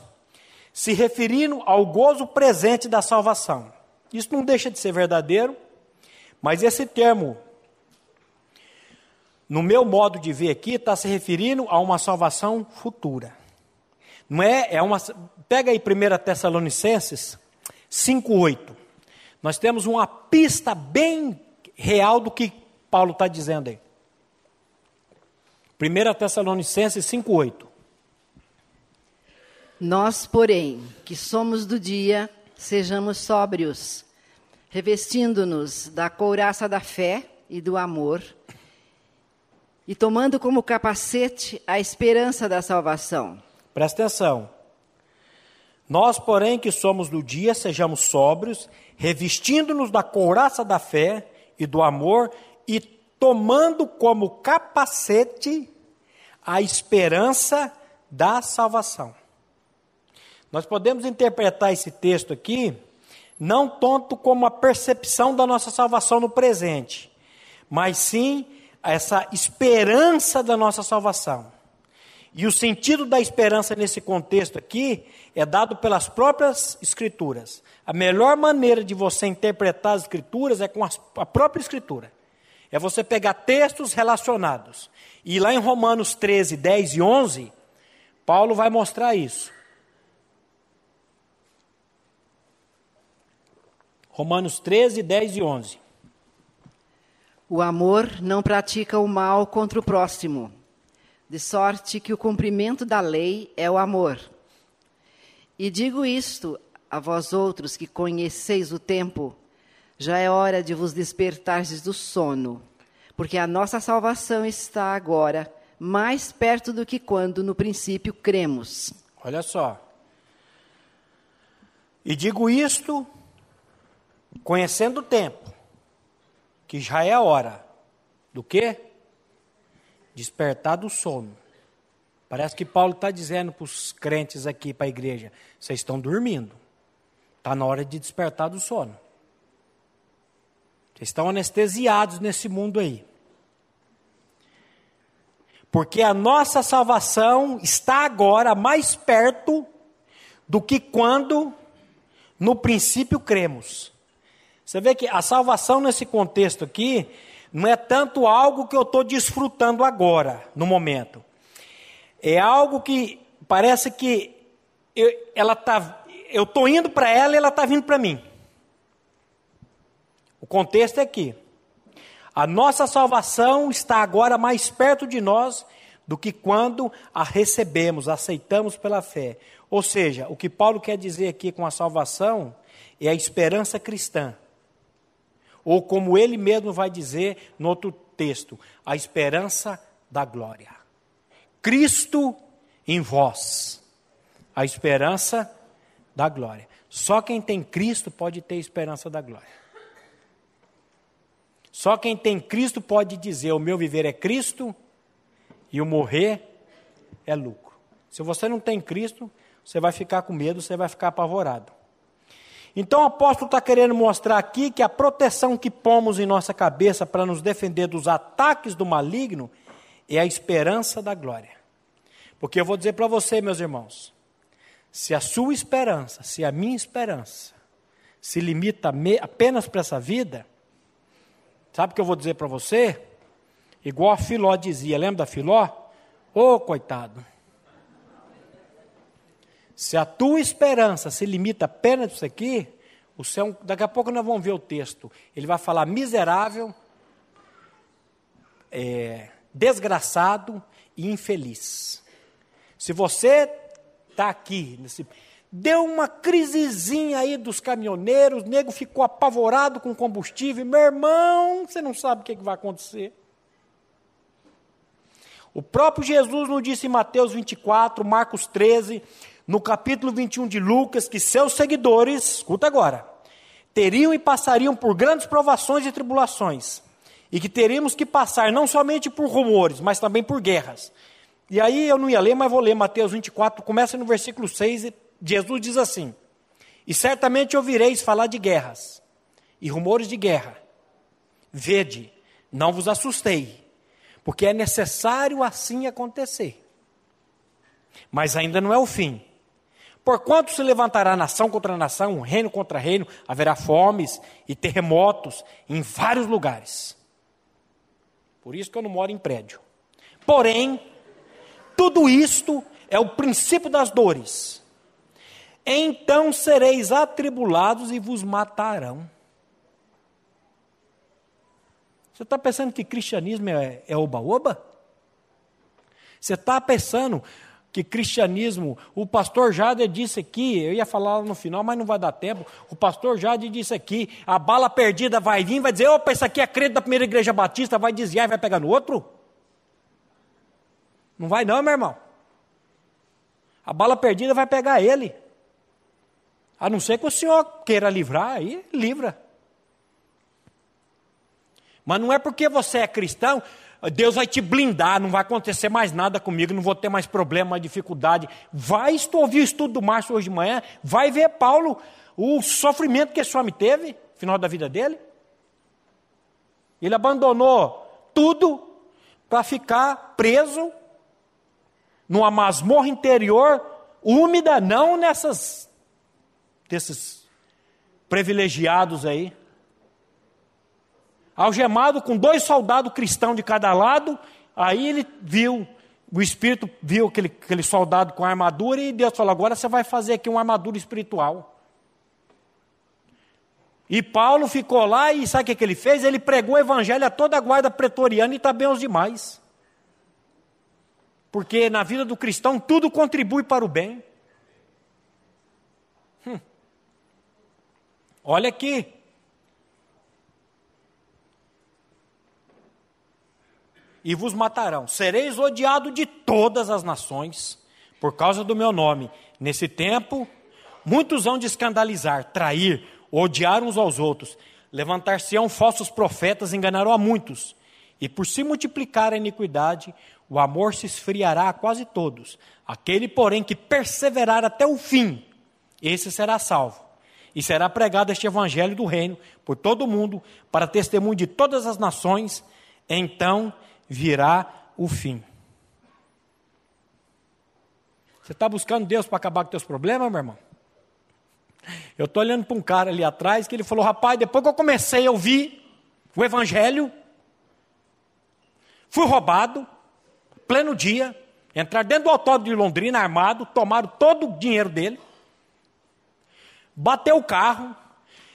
se referindo ao gozo presente da salvação. Isso não deixa de ser verdadeiro, mas esse termo no meu modo de ver aqui, está se referindo a uma salvação futura. Não é? É uma. Pega aí 1 Tessalonicenses 5,8. Nós temos uma pista bem real do que Paulo está dizendo aí. 1 Tessalonicenses 5,8. Nós, porém, que somos do dia, sejamos sóbrios, revestindo-nos da couraça da fé e do amor e tomando como capacete a esperança da salvação. Presta atenção. Nós, porém, que somos do dia, sejamos sóbrios, revestindo-nos da couraça da fé e do amor e tomando como capacete a esperança da salvação. Nós podemos interpretar esse texto aqui não tanto como a percepção da nossa salvação no presente, mas sim essa esperança da nossa salvação. E o sentido da esperança nesse contexto aqui é dado pelas próprias Escrituras. A melhor maneira de você interpretar as Escrituras é com a própria Escritura. É você pegar textos relacionados. E lá em Romanos 13, 10 e 11, Paulo vai mostrar isso. Romanos 13, 10 e 11. O amor não pratica o mal contra o próximo, de sorte que o cumprimento da lei é o amor. E digo isto a vós outros que conheceis o tempo, já é hora de vos despertardes do sono, porque a nossa salvação está agora mais perto do que quando no princípio cremos. Olha só. E digo isto conhecendo o tempo que já é a hora do quê? Despertar do sono. Parece que Paulo está dizendo para os crentes aqui, para a igreja: vocês estão dormindo. Está na hora de despertar do sono. Vocês estão anestesiados nesse mundo aí. Porque a nossa salvação está agora mais perto do que quando no princípio cremos. Você vê que a salvação nesse contexto aqui não é tanto algo que eu estou desfrutando agora, no momento. É algo que parece que eu, ela tá, eu estou indo para ela e ela está vindo para mim. O contexto é aqui. A nossa salvação está agora mais perto de nós do que quando a recebemos, aceitamos pela fé. Ou seja, o que Paulo quer dizer aqui com a salvação é a esperança cristã ou como ele mesmo vai dizer no outro texto, a esperança da glória. Cristo em vós, a esperança da glória. Só quem tem Cristo pode ter esperança da glória. Só quem tem Cristo pode dizer: o meu viver é Cristo e o morrer é lucro. Se você não tem Cristo, você vai ficar com medo, você vai ficar apavorado. Então o apóstolo está querendo mostrar aqui que a proteção que pomos em nossa cabeça para nos defender dos ataques do maligno é a esperança da glória. Porque eu vou dizer para você, meus irmãos, se a sua esperança, se a minha esperança se limita apenas para essa vida, sabe o que eu vou dizer para você? Igual a Filó dizia, lembra da Filó? Ô oh, coitado, se a tua esperança se limita apenas isso aqui, o céu, daqui a pouco nós vamos ver o texto. Ele vai falar miserável, é, desgraçado e infeliz. Se você está aqui, nesse, deu uma crisezinha aí dos caminhoneiros, o nego ficou apavorado com combustível, meu irmão, você não sabe o que, que vai acontecer. O próprio Jesus nos disse em Mateus 24, Marcos 13, no capítulo 21 de Lucas, que seus seguidores, escuta agora, teriam e passariam por grandes provações e tribulações, e que teríamos que passar não somente por rumores, mas também por guerras. E aí eu não ia ler, mas vou ler Mateus 24, começa no versículo 6, e Jesus diz assim: E certamente ouvireis falar de guerras e rumores de guerra. Vede, não vos assustei, porque é necessário assim acontecer. Mas ainda não é o fim. Porquanto se levantará nação contra nação, reino contra reino, haverá fomes e terremotos em vários lugares. Por isso que eu não moro em prédio. Porém, tudo isto é o princípio das dores. Então sereis atribulados e vos matarão. Você está pensando que cristianismo é, é oba-oba? Você está pensando que cristianismo, o pastor Jade disse aqui, eu ia falar no final, mas não vai dar tempo. O pastor Jade disse aqui: a bala perdida vai vir, vai dizer, opa, isso aqui é crente da primeira igreja batista, vai desviar e vai pegar no outro? Não vai não, meu irmão. A bala perdida vai pegar ele. A não ser que o senhor queira livrar, aí livra. Mas não é porque você é cristão, Deus vai te blindar, não vai acontecer mais nada comigo, não vou ter mais problema, mais dificuldade. Vai ouvir o estudo do Márcio hoje de manhã, vai ver Paulo, o sofrimento que esse homem teve, no final da vida dele. Ele abandonou tudo para ficar preso numa masmorra interior úmida, não nessas desses privilegiados aí algemado com dois soldados cristãos de cada lado. Aí ele viu, o Espírito viu aquele, aquele soldado com a armadura e Deus falou: agora você vai fazer aqui uma armadura espiritual. E Paulo ficou lá e sabe o que, que ele fez? Ele pregou o evangelho a toda a guarda pretoriana e também aos demais. Porque na vida do cristão tudo contribui para o bem. Hum. Olha aqui, e vos matarão. Sereis odiado de todas as nações por causa do meu nome. Nesse tempo, muitos vão de escandalizar, trair, odiar uns aos outros. Levantar-se-ão falsos profetas, enganarão a muitos. E por se multiplicar a iniquidade, o amor se esfriará a quase todos. Aquele, porém, que perseverar até o fim, esse será salvo. E será pregado este evangelho do reino por todo o mundo, para testemunho de todas as nações. Então virá o fim. Você está buscando Deus para acabar com teus problemas, meu irmão? Eu estou olhando para um cara ali atrás que ele falou: rapaz, depois que eu comecei a ouvir o Evangelho, fui roubado, pleno dia, entrar dentro do autódromo de Londrina armado, tomaram todo o dinheiro dele, bateu o carro,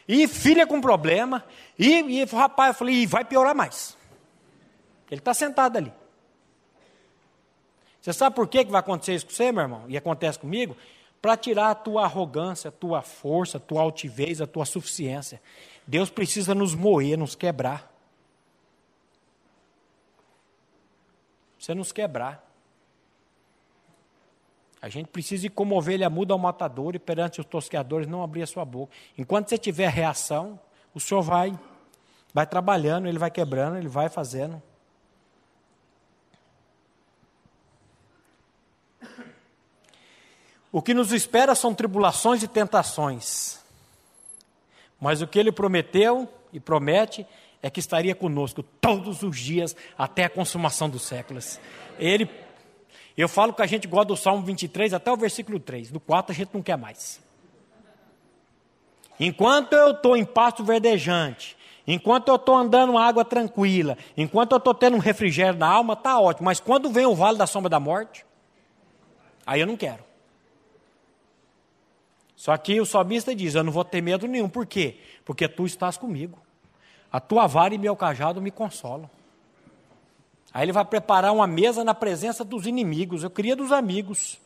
e filha com problema, e, e rapaz, eu falei: vai piorar mais. Ele está sentado ali. Você sabe por que vai acontecer isso com você, meu irmão? E acontece comigo? Para tirar a tua arrogância, a tua força, a tua altivez, a tua suficiência. Deus precisa nos moer, nos quebrar. Você nos quebrar. A gente precisa ir como ovelha muda ao matador e perante os tosqueadores não abrir a sua boca. Enquanto você tiver reação, o senhor vai, vai trabalhando, ele vai quebrando, ele vai fazendo. O que nos espera são tribulações e tentações. Mas o que ele prometeu e promete é que estaria conosco todos os dias até a consumação dos séculos. Ele eu falo que a gente gosta do Salmo 23 até o versículo 3. Do 4 a gente não quer mais. Enquanto eu estou em pasto verdejante, enquanto eu estou andando água tranquila, enquanto eu estou tendo um refrigério na alma, está ótimo. Mas quando vem o vale da sombra da morte, aí eu não quero. Só que o salmista diz: Eu não vou ter medo nenhum. Por quê? Porque tu estás comigo. A tua vara e meu cajado me consolam. Aí ele vai preparar uma mesa na presença dos inimigos. Eu queria dos amigos.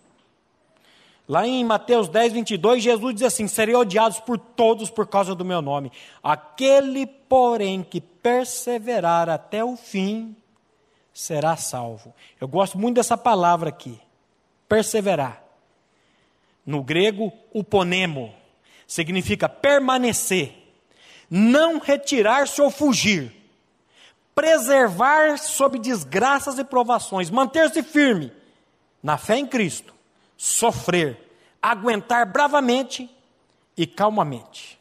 Lá em Mateus 10, 22, Jesus diz assim: Serei odiados por todos por causa do meu nome. Aquele, porém, que perseverar até o fim, será salvo. Eu gosto muito dessa palavra aqui. Perseverar. No grego, uponemo. Significa permanecer. Não retirar-se ou fugir preservar sob desgraças e provações, manter-se firme na fé em Cristo, sofrer, aguentar bravamente e calmamente.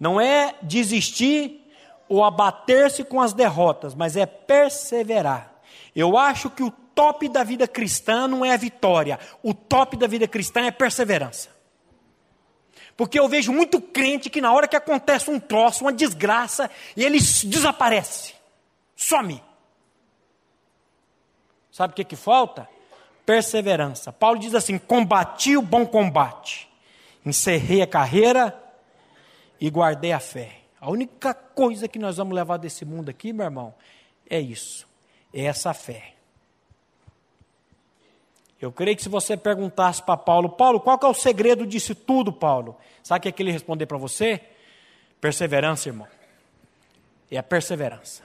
Não é desistir ou abater-se com as derrotas, mas é perseverar. Eu acho que o top da vida cristã não é a vitória, o top da vida cristã é perseverança. Porque eu vejo muito crente que na hora que acontece um troço, uma desgraça, ele desaparece, some. Sabe o que, que falta? Perseverança. Paulo diz assim: combati o bom combate, encerrei a carreira e guardei a fé. A única coisa que nós vamos levar desse mundo aqui, meu irmão, é isso, é essa fé. Eu creio que se você perguntasse para Paulo, Paulo, qual é o segredo disso tudo, Paulo? Sabe o que, é que ele responder para você? Perseverança, irmão. É a perseverança.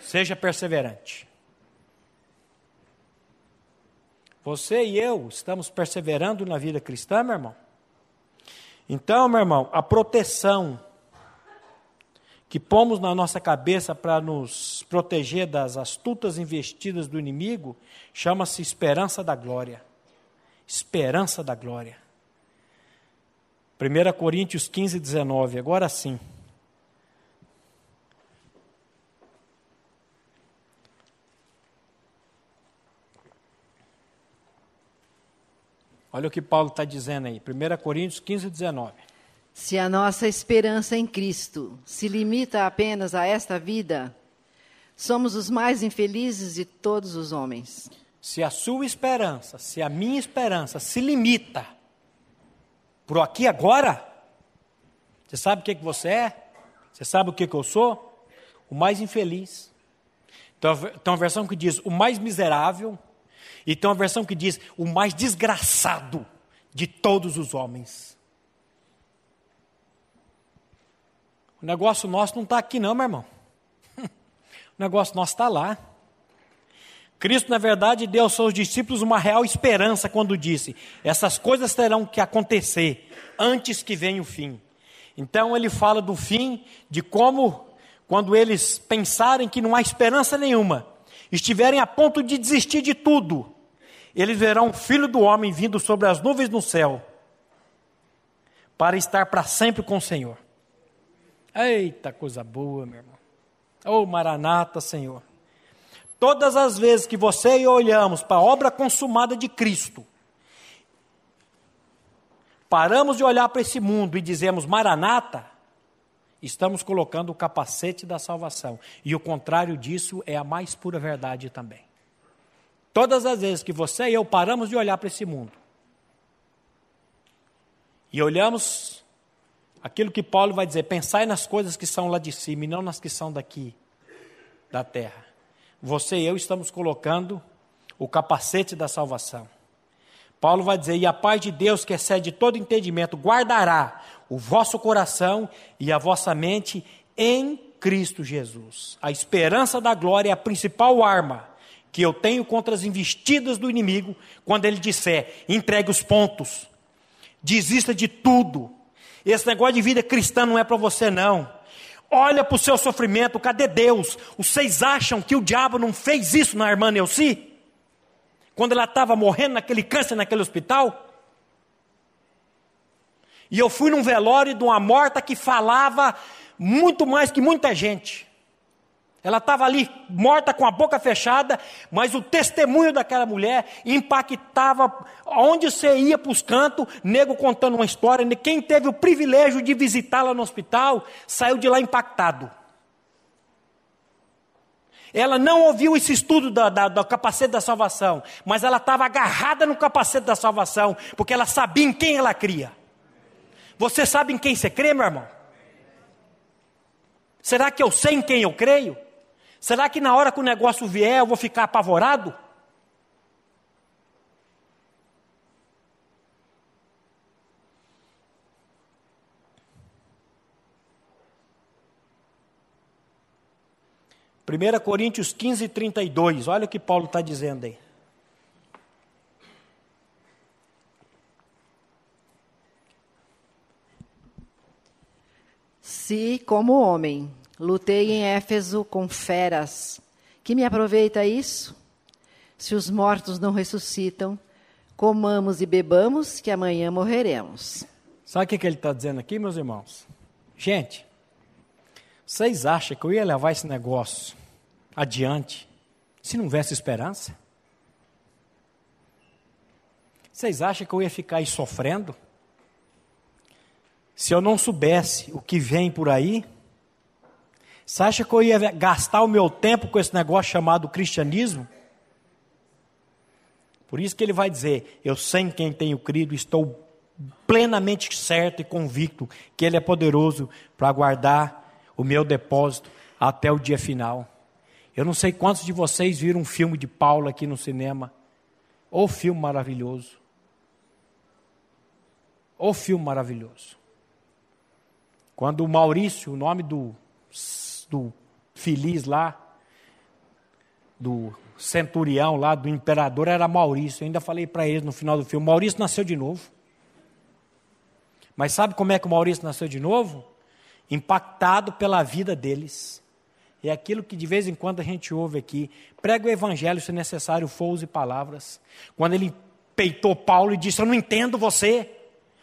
Seja perseverante. Você e eu estamos perseverando na vida cristã, meu irmão? Então, meu irmão, a proteção que pomos na nossa cabeça para nos proteger das astutas investidas do inimigo, chama-se esperança da glória. Esperança da glória. 1 Coríntios 15, 19, agora sim. Olha o que Paulo está dizendo aí, 1 Coríntios 15, 19. Se a nossa esperança em Cristo se limita apenas a esta vida, somos os mais infelizes de todos os homens. Se a sua esperança, se a minha esperança se limita por aqui agora, você sabe o que, que você é? Você sabe o que, que eu sou? O mais infeliz. Então, tem uma versão que diz o mais miserável, e tem uma versão que diz o mais desgraçado de todos os homens. O negócio nosso não está aqui, não, meu irmão. O negócio nosso está lá. Cristo, na verdade, deu aos seus discípulos uma real esperança quando disse: essas coisas terão que acontecer antes que venha o fim. Então, ele fala do fim, de como, quando eles pensarem que não há esperança nenhuma, estiverem a ponto de desistir de tudo, eles verão o filho do homem vindo sobre as nuvens no céu, para estar para sempre com o Senhor. Eita coisa boa, meu irmão. Oh, Maranata, Senhor. Todas as vezes que você e eu olhamos para a obra consumada de Cristo, paramos de olhar para esse mundo e dizemos Maranata, estamos colocando o capacete da salvação. E o contrário disso é a mais pura verdade também. Todas as vezes que você e eu paramos de olhar para esse mundo e olhamos aquilo que Paulo vai dizer: pensai nas coisas que são lá de cima e não nas que são daqui, da terra. Você e eu estamos colocando o capacete da salvação. Paulo vai dizer: E a paz de Deus, que excede todo entendimento, guardará o vosso coração e a vossa mente em Cristo Jesus. A esperança da glória é a principal arma que eu tenho contra as investidas do inimigo quando ele disser: entregue os pontos, desista de tudo. Esse negócio de vida cristã não é para você, não. Olha para o seu sofrimento, cadê Deus? Vocês acham que o diabo não fez isso na irmã Neuci? Quando ela estava morrendo naquele câncer naquele hospital? E eu fui num velório de uma morta que falava muito mais que muita gente. Ela estava ali morta com a boca fechada, mas o testemunho daquela mulher impactava onde você ia para os cantos, nego contando uma história. Quem teve o privilégio de visitá-la no hospital saiu de lá impactado. Ela não ouviu esse estudo da, da, do capacete da salvação, mas ela estava agarrada no capacete da salvação, porque ela sabia em quem ela cria. Você sabe em quem você crê, meu irmão? Será que eu sei em quem eu creio? Será que na hora que o negócio vier eu vou ficar apavorado? Primeira Coríntios 15, 32, olha o que Paulo está dizendo aí. Se, como homem, Lutei em Éfeso com feras. Que me aproveita isso? Se os mortos não ressuscitam, comamos e bebamos, que amanhã morreremos. Sabe o que, ele está dizendo aqui, meus irmãos? Gente, vocês acham que eu ia levar esse negócio adiante se não houvesse esperança? Vocês acham que eu ia ficar aí sofrendo? Se eu não soubesse o que vem por aí, você acha que eu ia gastar o meu tempo com esse negócio chamado cristianismo? Por isso que ele vai dizer: Eu sei em quem tenho crido, estou plenamente certo e convicto que Ele é poderoso para guardar o meu depósito até o dia final. Eu não sei quantos de vocês viram um filme de Paulo aqui no cinema. Ou filme maravilhoso. Ou filme maravilhoso. Quando o Maurício, o nome do do feliz lá, do centurião lá, do imperador, era Maurício. Eu ainda falei para eles no final do filme: Maurício nasceu de novo. Mas sabe como é que o Maurício nasceu de novo? Impactado pela vida deles. É aquilo que de vez em quando a gente ouve aqui. Prega o evangelho se necessário, for use palavras. Quando ele peitou Paulo e disse: Eu não entendo você.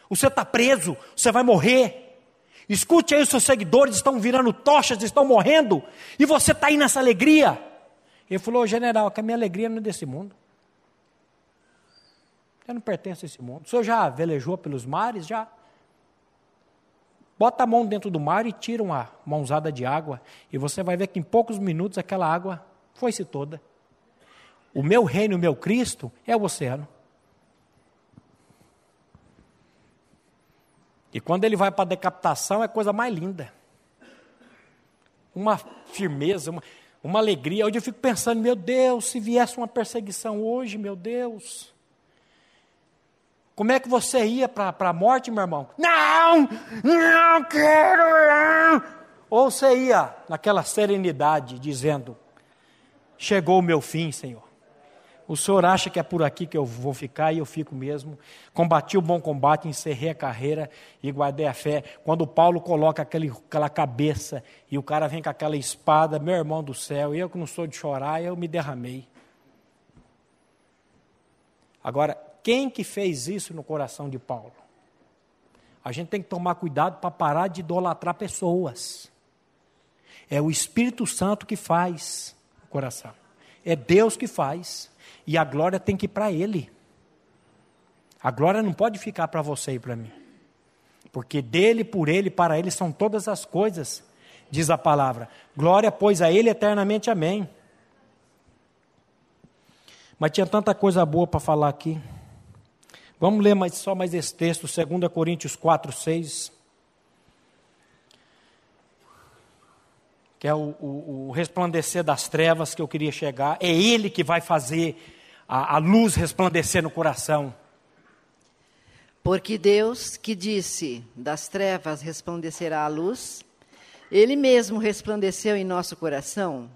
Você está preso, você vai morrer. Escute aí, os seus seguidores estão virando tochas, estão morrendo, e você está aí nessa alegria. Ele falou, general, que a minha alegria não é desse mundo. Eu não pertenço a esse mundo. O senhor já velejou pelos mares? Já. Bota a mão dentro do mar e tira uma mãozada de água, e você vai ver que em poucos minutos aquela água foi-se toda. O meu reino, o meu Cristo, é o oceano. E quando ele vai para a decapitação, é coisa mais linda. Uma firmeza, uma, uma alegria. Hoje eu fico pensando, meu Deus, se viesse uma perseguição hoje, meu Deus. Como é que você ia para a morte, meu irmão? Não, não quero, não. Ou você ia naquela serenidade, dizendo: Chegou o meu fim, Senhor. O senhor acha que é por aqui que eu vou ficar e eu fico mesmo. Combati o bom combate, encerrei a carreira e guardei a fé. Quando Paulo coloca aquele, aquela cabeça e o cara vem com aquela espada, meu irmão do céu, eu que não sou de chorar, eu me derramei. Agora, quem que fez isso no coração de Paulo? A gente tem que tomar cuidado para parar de idolatrar pessoas. É o Espírito Santo que faz o coração. É Deus que faz. E a glória tem que ir para Ele. A glória não pode ficar para você e para mim. Porque dele, por ele, para ele são todas as coisas, diz a palavra. Glória, pois, a ele eternamente. Amém. Mas tinha tanta coisa boa para falar aqui. Vamos ler mais, só mais esse texto, 2 Coríntios 4, 6. Que é o, o, o, resplandecer das trevas que eu queria chegar. É Ele que vai fazer a, a luz resplandecer no coração. Porque Deus que disse: das trevas resplandecerá a luz, Ele mesmo resplandeceu em nosso coração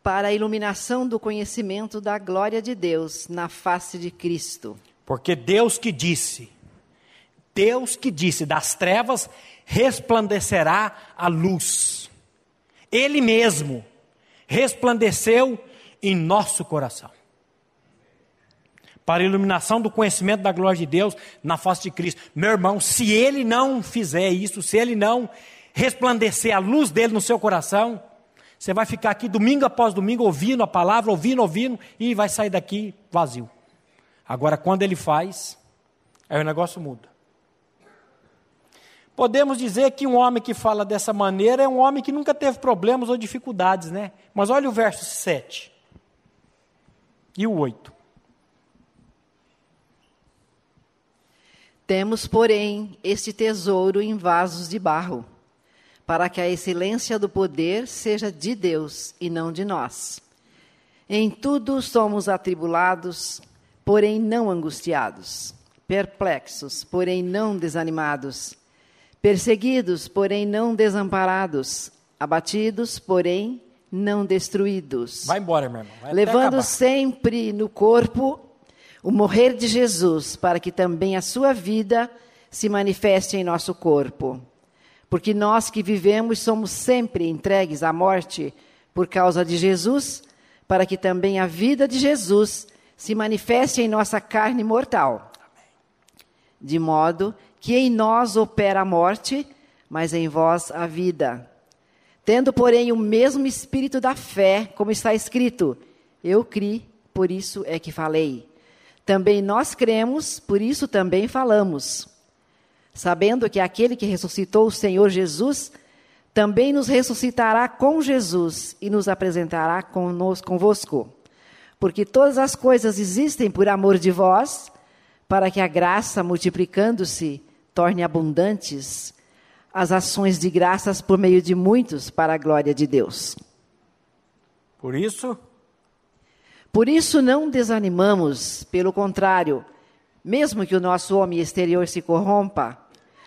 para a iluminação do conhecimento da glória de Deus na face de Cristo. Porque Deus que disse, Deus que disse, das trevas resplandecerá a luz. Ele mesmo resplandeceu em nosso coração. Para a iluminação do conhecimento da glória de Deus na face de Cristo. Meu irmão, se ele não fizer isso, se ele não resplandecer a luz dele no seu coração, você vai ficar aqui domingo após domingo ouvindo a palavra, ouvindo, ouvindo, e vai sair daqui vazio. Agora, quando ele faz, aí o negócio muda. Podemos dizer que um homem que fala dessa maneira é um homem que nunca teve problemas ou dificuldades, né? Mas olha o verso 7 e o 8. Temos, porém, este tesouro em vasos de barro para que a excelência do poder seja de Deus e não de nós. Em tudo somos atribulados, porém não angustiados, perplexos, porém não desanimados, perseguidos, porém não desamparados, abatidos, porém não destruídos. Vai embora, meu irmão. Vai levando sempre no corpo o morrer de Jesus, para que também a sua vida se manifeste em nosso corpo porque nós que vivemos somos sempre entregues à morte por causa de Jesus, para que também a vida de Jesus se manifeste em nossa carne mortal. De modo que em nós opera a morte, mas em vós a vida. Tendo, porém, o mesmo espírito da fé, como está escrito: Eu criei, por isso é que falei. Também nós cremos, por isso também falamos sabendo que aquele que ressuscitou o Senhor Jesus também nos ressuscitará com Jesus e nos apresentará conosco, convosco. Porque todas as coisas existem por amor de vós, para que a graça, multiplicando-se, torne abundantes as ações de graças por meio de muitos para a glória de Deus. Por isso? Por isso não desanimamos, pelo contrário, mesmo que o nosso homem exterior se corrompa,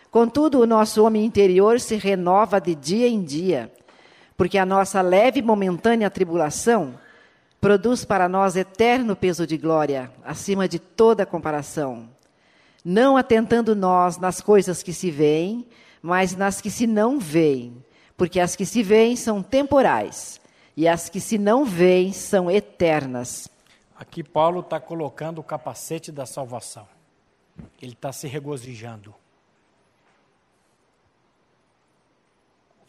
Contudo, o nosso homem interior se renova de dia em dia, porque a nossa leve e momentânea tribulação produz para nós eterno peso de glória, acima de toda comparação. Não atentando nós nas coisas que se veem, mas nas que se não veem, porque as que se veem são temporais e as que se não veem são eternas. Aqui Paulo está colocando o capacete da salvação. Ele está se regozijando.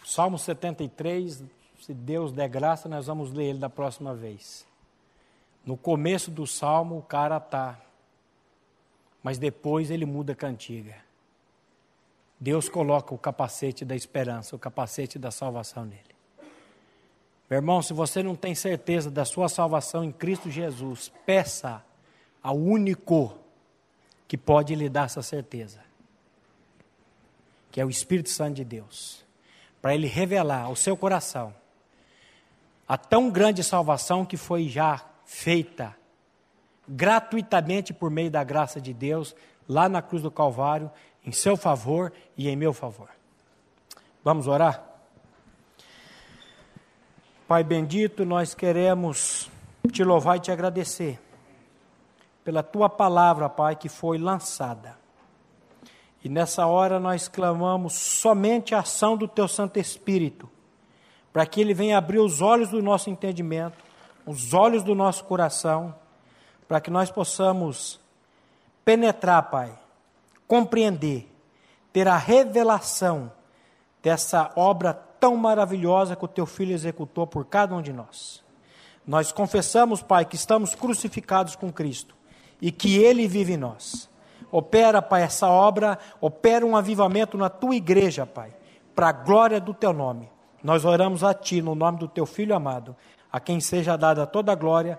Salmo 73, se Deus der graça, nós vamos ler ele da próxima vez. No começo do salmo, o cara tá, mas depois ele muda a cantiga. Deus coloca o capacete da esperança, o capacete da salvação nele. Meu irmão, se você não tem certeza da sua salvação em Cristo Jesus, peça ao único que pode lhe dar essa certeza, que é o Espírito Santo de Deus para ele revelar ao seu coração a tão grande salvação que foi já feita gratuitamente por meio da graça de Deus lá na cruz do Calvário, em seu favor e em meu favor. Vamos orar? Pai bendito, nós queremos te louvar e te agradecer pela tua palavra, Pai, que foi lançada e nessa hora nós clamamos somente a ação do Teu Santo Espírito, para que Ele venha abrir os olhos do nosso entendimento, os olhos do nosso coração, para que nós possamos penetrar, Pai, compreender, ter a revelação dessa obra tão maravilhosa que o Teu Filho executou por cada um de nós. Nós confessamos, Pai, que estamos crucificados com Cristo e que Ele vive em nós. Opera, Pai, essa obra, opera um avivamento na tua igreja, Pai, para a glória do teu nome. Nós oramos a Ti, no nome do teu Filho amado, a quem seja dada toda a glória,